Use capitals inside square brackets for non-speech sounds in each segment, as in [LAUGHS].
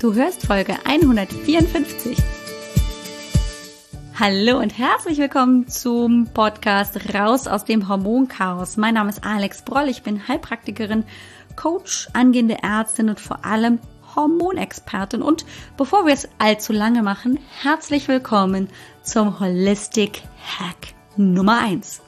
Du hörst Folge 154. Hallo und herzlich willkommen zum Podcast Raus aus dem Hormonchaos. Mein Name ist Alex Broll, ich bin Heilpraktikerin, Coach, angehende Ärztin und vor allem Hormonexpertin. Und bevor wir es allzu lange machen, herzlich willkommen zum Holistic Hack Nummer 1.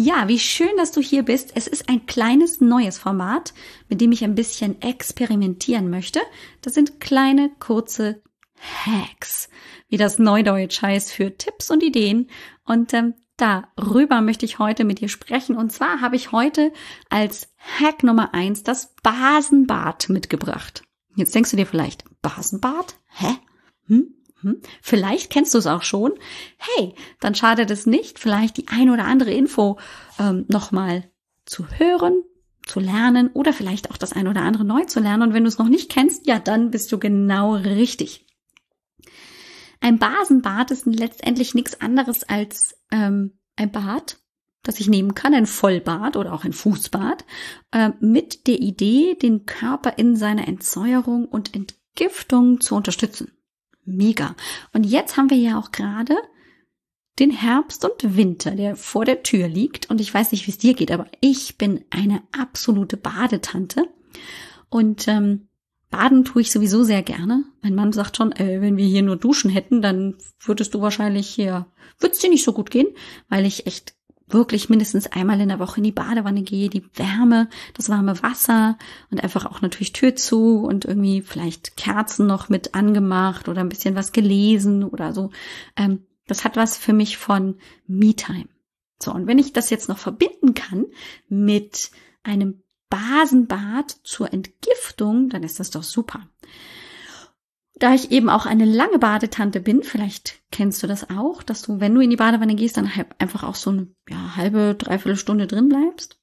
Ja, wie schön, dass du hier bist. Es ist ein kleines neues Format, mit dem ich ein bisschen experimentieren möchte. Das sind kleine, kurze Hacks, wie das Neudeutsch heißt, für Tipps und Ideen. Und ähm, darüber möchte ich heute mit dir sprechen. Und zwar habe ich heute als Hack Nummer eins das Basenbad mitgebracht. Jetzt denkst du dir vielleicht, Basenbad? Hä? Hm? Hm? Vielleicht kennst du es auch schon. Hey, dann schadet es nicht, vielleicht die ein oder andere Info ähm, nochmal zu hören, zu lernen oder vielleicht auch das ein oder andere neu zu lernen. Und wenn du es noch nicht kennst, ja, dann bist du genau richtig. Ein Basenbad ist letztendlich nichts anderes als ähm, ein Bad, das ich nehmen kann, ein Vollbad oder auch ein Fußbad, äh, mit der Idee, den Körper in seiner Entsäuerung und Entgiftung zu unterstützen. Mega. Und jetzt haben wir ja auch gerade den Herbst und Winter, der vor der Tür liegt. Und ich weiß nicht, wie es dir geht, aber ich bin eine absolute Badetante. Und ähm, baden tue ich sowieso sehr gerne. Mein Mann sagt schon, äh, wenn wir hier nur duschen hätten, dann würdest du wahrscheinlich hier, würde es dir nicht so gut gehen, weil ich echt wirklich mindestens einmal in der Woche in die Badewanne gehe, die Wärme, das warme Wasser und einfach auch natürlich Tür zu und irgendwie vielleicht Kerzen noch mit angemacht oder ein bisschen was gelesen oder so. Ähm, das hat was für mich von Me-Time. So, und wenn ich das jetzt noch verbinden kann mit einem Basenbad zur Entgiftung, dann ist das doch super. Da ich eben auch eine lange Badetante bin, vielleicht kennst du das auch, dass du, wenn du in die Badewanne gehst, dann einfach auch so eine ja, halbe, dreiviertel Stunde drin bleibst.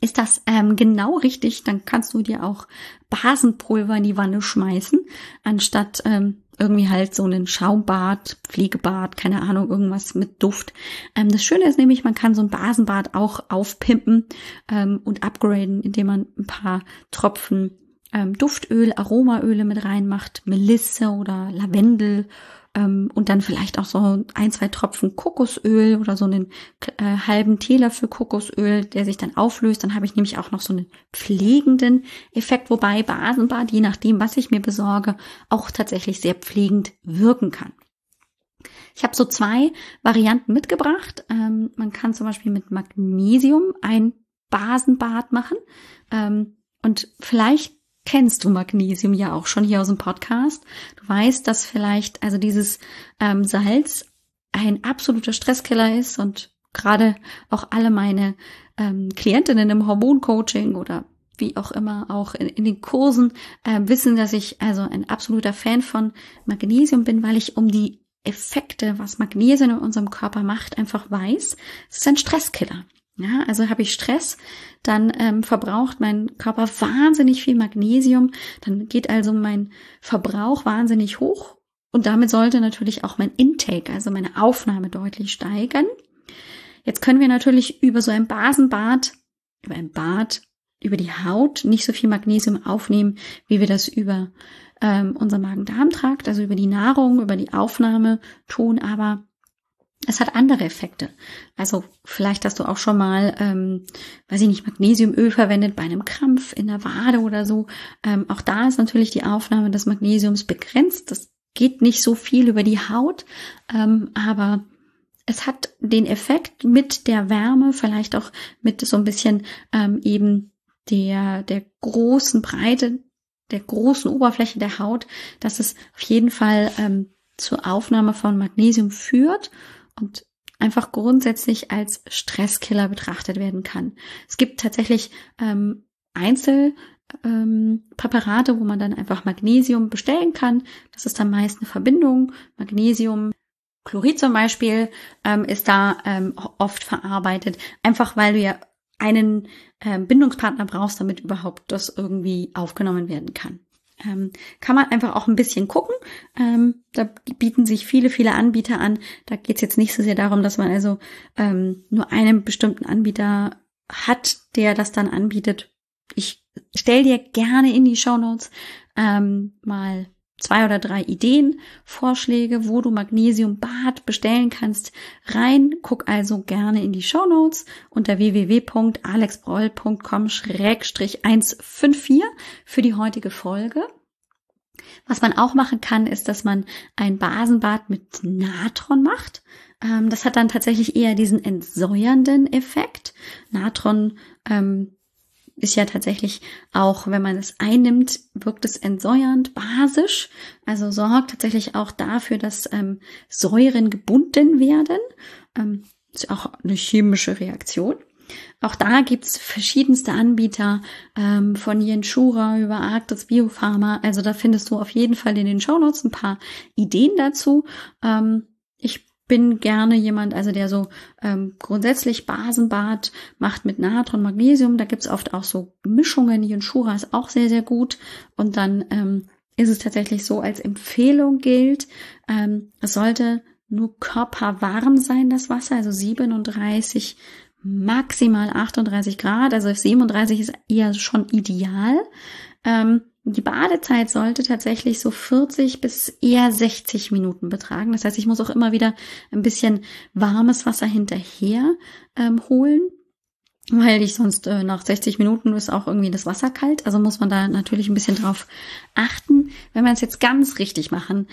Ist das ähm, genau richtig, dann kannst du dir auch Basenpulver in die Wanne schmeißen, anstatt ähm, irgendwie halt so einen Schaumbad, Pflegebad, keine Ahnung, irgendwas mit Duft. Ähm, das Schöne ist nämlich, man kann so ein Basenbad auch aufpimpen ähm, und upgraden, indem man ein paar Tropfen ähm, Duftöl, Aromaöle mit reinmacht, Melisse oder Lavendel ähm, und dann vielleicht auch so ein, zwei Tropfen Kokosöl oder so einen äh, halben Teelöffel Kokosöl, der sich dann auflöst. Dann habe ich nämlich auch noch so einen pflegenden Effekt, wobei Basenbad, je nachdem, was ich mir besorge, auch tatsächlich sehr pflegend wirken kann. Ich habe so zwei Varianten mitgebracht. Ähm, man kann zum Beispiel mit Magnesium ein Basenbad machen. Ähm, und vielleicht kennst du Magnesium ja auch schon hier aus dem Podcast. Du weißt, dass vielleicht also dieses ähm, Salz ein absoluter Stresskiller ist und gerade auch alle meine ähm, Klientinnen im Hormoncoaching oder wie auch immer auch in, in den Kursen äh, wissen, dass ich also ein absoluter Fan von Magnesium bin, weil ich um die Effekte, was Magnesium in unserem Körper macht, einfach weiß. Es ist ein Stresskiller. Ja, also habe ich Stress, dann ähm, verbraucht mein Körper wahnsinnig viel Magnesium, dann geht also mein Verbrauch wahnsinnig hoch und damit sollte natürlich auch mein Intake, also meine Aufnahme deutlich steigern. Jetzt können wir natürlich über so ein Basenbad, über ein Bad, über die Haut nicht so viel Magnesium aufnehmen, wie wir das über ähm, unser Magen-Darm-Trakt, also über die Nahrung, über die Aufnahme tun, aber es hat andere Effekte. Also vielleicht hast du auch schon mal, ähm, weiß ich nicht, Magnesiumöl verwendet bei einem Krampf in der Wade oder so. Ähm, auch da ist natürlich die Aufnahme des Magnesiums begrenzt. Das geht nicht so viel über die Haut, ähm, aber es hat den Effekt mit der Wärme, vielleicht auch mit so ein bisschen ähm, eben der, der großen Breite, der großen Oberfläche der Haut, dass es auf jeden Fall ähm, zur Aufnahme von Magnesium führt und einfach grundsätzlich als Stresskiller betrachtet werden kann. Es gibt tatsächlich ähm, Einzelpräparate, ähm, wo man dann einfach Magnesium bestellen kann. Das ist dann meist eine Verbindung. Magnesium, Chlorid zum Beispiel ähm, ist da ähm, oft verarbeitet, einfach weil du ja einen ähm, Bindungspartner brauchst, damit überhaupt das irgendwie aufgenommen werden kann. Ähm, kann man einfach auch ein bisschen gucken. Ähm, da bieten sich viele, viele Anbieter an. Da geht es jetzt nicht so sehr darum, dass man also ähm, nur einen bestimmten Anbieter hat, der das dann anbietet. Ich stell dir gerne in die Show Notes ähm, mal zwei oder drei Ideen, Vorschläge, wo du Magnesiumbad bestellen kannst, rein. Guck also gerne in die Show Notes unter www.alexbroll.com-154 für die heutige Folge. Was man auch machen kann, ist, dass man ein Basenbad mit Natron macht. Ähm, das hat dann tatsächlich eher diesen entsäuernden Effekt. Natron ähm, ist ja tatsächlich auch, wenn man es einnimmt, wirkt es entsäuernd, basisch. Also sorgt tatsächlich auch dafür, dass ähm, Säuren gebunden werden. Ähm, ist auch eine chemische Reaktion. Auch da gibt's verschiedenste Anbieter ähm, von Jenschura über Arctis Biopharma. Also da findest du auf jeden Fall in den Shownotes ein paar Ideen dazu. Ähm, bin gerne jemand, also der so ähm, grundsätzlich Basenbad macht mit Natron, Magnesium. Da gibt's oft auch so Mischungen. Jenschura ist auch sehr, sehr gut. Und dann ähm, ist es tatsächlich so als Empfehlung gilt, ähm, es sollte nur körperwarm sein, das Wasser, also 37 maximal 38 Grad, also 37 ist eher schon ideal. Ähm, die Badezeit sollte tatsächlich so 40 bis eher 60 Minuten betragen. Das heißt, ich muss auch immer wieder ein bisschen warmes Wasser hinterher ähm, holen, weil ich sonst äh, nach 60 Minuten ist auch irgendwie das Wasser kalt. Also muss man da natürlich ein bisschen drauf achten. Wenn man es jetzt ganz richtig machen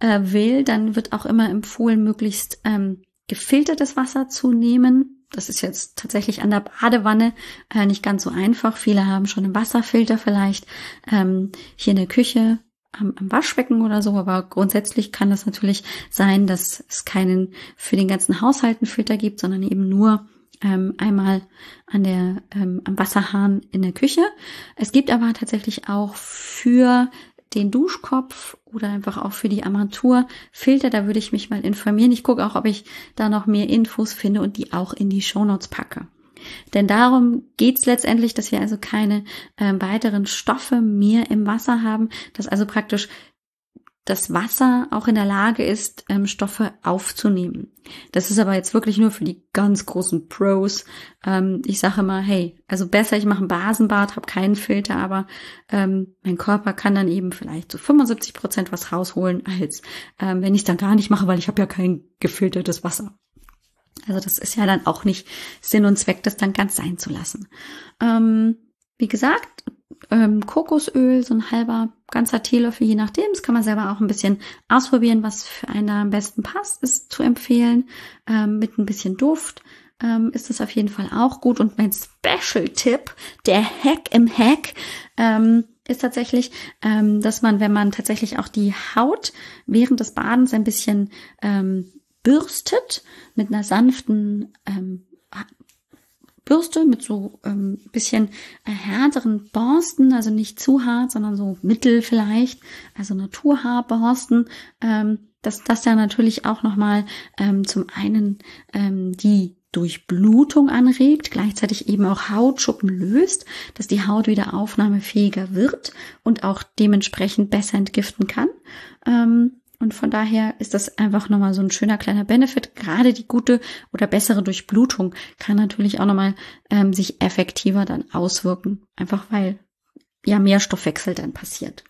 äh, will, dann wird auch immer empfohlen, möglichst ähm, gefiltertes Wasser zu nehmen das ist jetzt tatsächlich an der Badewanne äh, nicht ganz so einfach. Viele haben schon einen Wasserfilter vielleicht ähm, hier in der Küche am, am Waschbecken oder so, aber grundsätzlich kann das natürlich sein, dass es keinen für den ganzen Haushalt einen Filter gibt, sondern eben nur ähm, einmal an der ähm, am Wasserhahn in der Küche. Es gibt aber tatsächlich auch für den Duschkopf oder einfach auch für die Armaturfilter. Da würde ich mich mal informieren. Ich gucke auch, ob ich da noch mehr Infos finde und die auch in die Shownotes packe. Denn darum geht's letztendlich, dass wir also keine äh, weiteren Stoffe mehr im Wasser haben, dass also praktisch das Wasser auch in der Lage ist, ähm, Stoffe aufzunehmen. Das ist aber jetzt wirklich nur für die ganz großen Pros. Ähm, ich sage mal, hey, also besser, ich mache ein Basenbad, habe keinen Filter, aber ähm, mein Körper kann dann eben vielleicht zu so 75 Prozent was rausholen, als ähm, wenn ich es dann gar nicht mache, weil ich habe ja kein gefiltertes Wasser. Also das ist ja dann auch nicht Sinn und Zweck, das dann ganz sein zu lassen. Ähm, wie gesagt, ähm, Kokosöl, so ein halber ganzer Teelöffel, je nachdem. Das kann man selber auch ein bisschen ausprobieren, was für einen da am besten passt, ist zu empfehlen. Ähm, mit ein bisschen Duft ähm, ist das auf jeden Fall auch gut. Und mein Special-Tipp, der Hack im Hack, ähm, ist tatsächlich, ähm, dass man, wenn man tatsächlich auch die Haut während des Badens ein bisschen ähm, bürstet mit einer sanften ähm, Bürste mit so ähm, bisschen äh, härteren Borsten, also nicht zu hart, sondern so mittel vielleicht, also Naturhaarborsten, ähm, dass das ja natürlich auch nochmal ähm, zum einen ähm, die Durchblutung anregt, gleichzeitig eben auch Hautschuppen löst, dass die Haut wieder aufnahmefähiger wird und auch dementsprechend besser entgiften kann. Ähm, und von daher ist das einfach nochmal so ein schöner kleiner Benefit. Gerade die gute oder bessere Durchblutung kann natürlich auch nochmal ähm, sich effektiver dann auswirken. Einfach weil ja mehr Stoffwechsel dann passiert.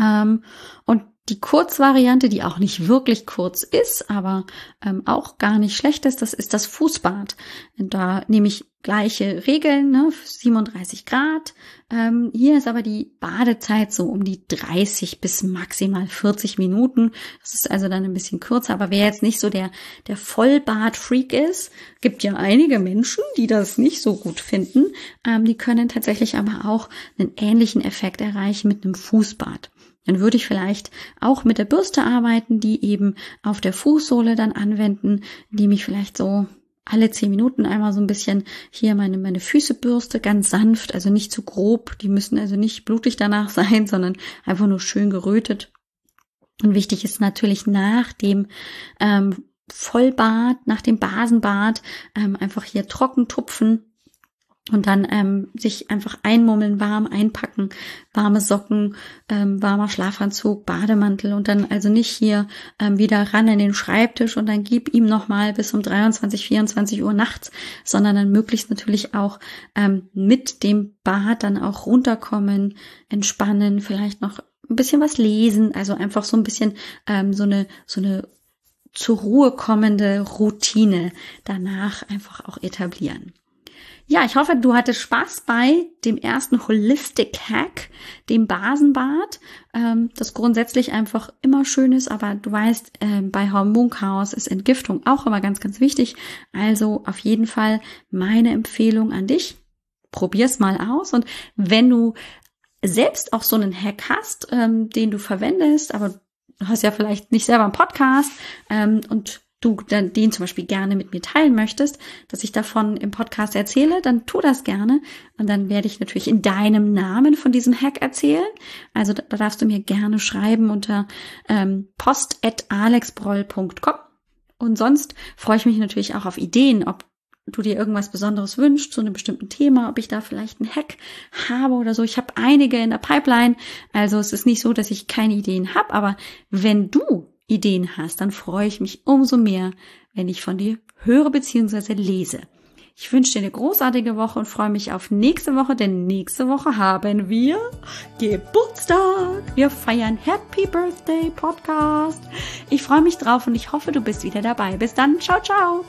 Ähm, und die Kurzvariante, die auch nicht wirklich kurz ist, aber ähm, auch gar nicht schlecht ist, das ist das Fußbad. Da nehme ich gleiche Regeln, ne, 37 Grad. Ähm, hier ist aber die Badezeit so um die 30 bis maximal 40 Minuten. Das ist also dann ein bisschen kürzer. Aber wer jetzt nicht so der, der Vollbad-Freak ist, gibt ja einige Menschen, die das nicht so gut finden. Ähm, die können tatsächlich aber auch einen ähnlichen Effekt erreichen mit einem Fußbad. Dann würde ich vielleicht auch mit der Bürste arbeiten, die eben auf der Fußsohle dann anwenden, die mich vielleicht so alle zehn Minuten einmal so ein bisschen hier meine, meine Füße bürste, ganz sanft, also nicht zu grob. Die müssen also nicht blutig danach [LAUGHS] sein, sondern einfach nur schön gerötet. Und wichtig ist natürlich nach dem ähm, Vollbad, nach dem Basenbad, ähm, einfach hier trocken tupfen und dann ähm, sich einfach einmummeln, warm einpacken, warme Socken, ähm, warmer Schlafanzug, Bademantel und dann also nicht hier ähm, wieder ran in den Schreibtisch und dann gib ihm nochmal bis um 23, 24 Uhr nachts, sondern dann möglichst natürlich auch ähm, mit dem Bad dann auch runterkommen, entspannen, vielleicht noch ein bisschen was lesen, also einfach so ein bisschen ähm, so eine so eine zur Ruhe kommende Routine danach einfach auch etablieren. Ja, ich hoffe, du hattest Spaß bei dem ersten Holistic Hack, dem Basenbad, ähm, das grundsätzlich einfach immer schön ist, aber du weißt, äh, bei Hormonchaos ist Entgiftung auch immer ganz, ganz wichtig. Also auf jeden Fall meine Empfehlung an dich. Probier's mal aus und wenn du selbst auch so einen Hack hast, ähm, den du verwendest, aber du hast ja vielleicht nicht selber einen Podcast ähm, und du dann den zum Beispiel gerne mit mir teilen möchtest, dass ich davon im Podcast erzähle, dann tu das gerne. Und dann werde ich natürlich in deinem Namen von diesem Hack erzählen. Also da, da darfst du mir gerne schreiben unter ähm, post.alexbroll.com. Und sonst freue ich mich natürlich auch auf Ideen, ob du dir irgendwas Besonderes wünschst zu einem bestimmten Thema, ob ich da vielleicht einen Hack habe oder so. Ich habe einige in der Pipeline. Also es ist nicht so, dass ich keine Ideen habe, aber wenn du Ideen hast, dann freue ich mich umso mehr, wenn ich von dir höre bzw. lese. Ich wünsche dir eine großartige Woche und freue mich auf nächste Woche, denn nächste Woche haben wir Geburtstag. Wir feiern Happy Birthday Podcast. Ich freue mich drauf und ich hoffe, du bist wieder dabei. Bis dann. Ciao, ciao.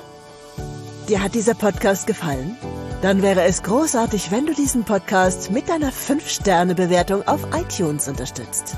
Dir hat dieser Podcast gefallen? Dann wäre es großartig, wenn du diesen Podcast mit deiner 5-Sterne-Bewertung auf iTunes unterstützt.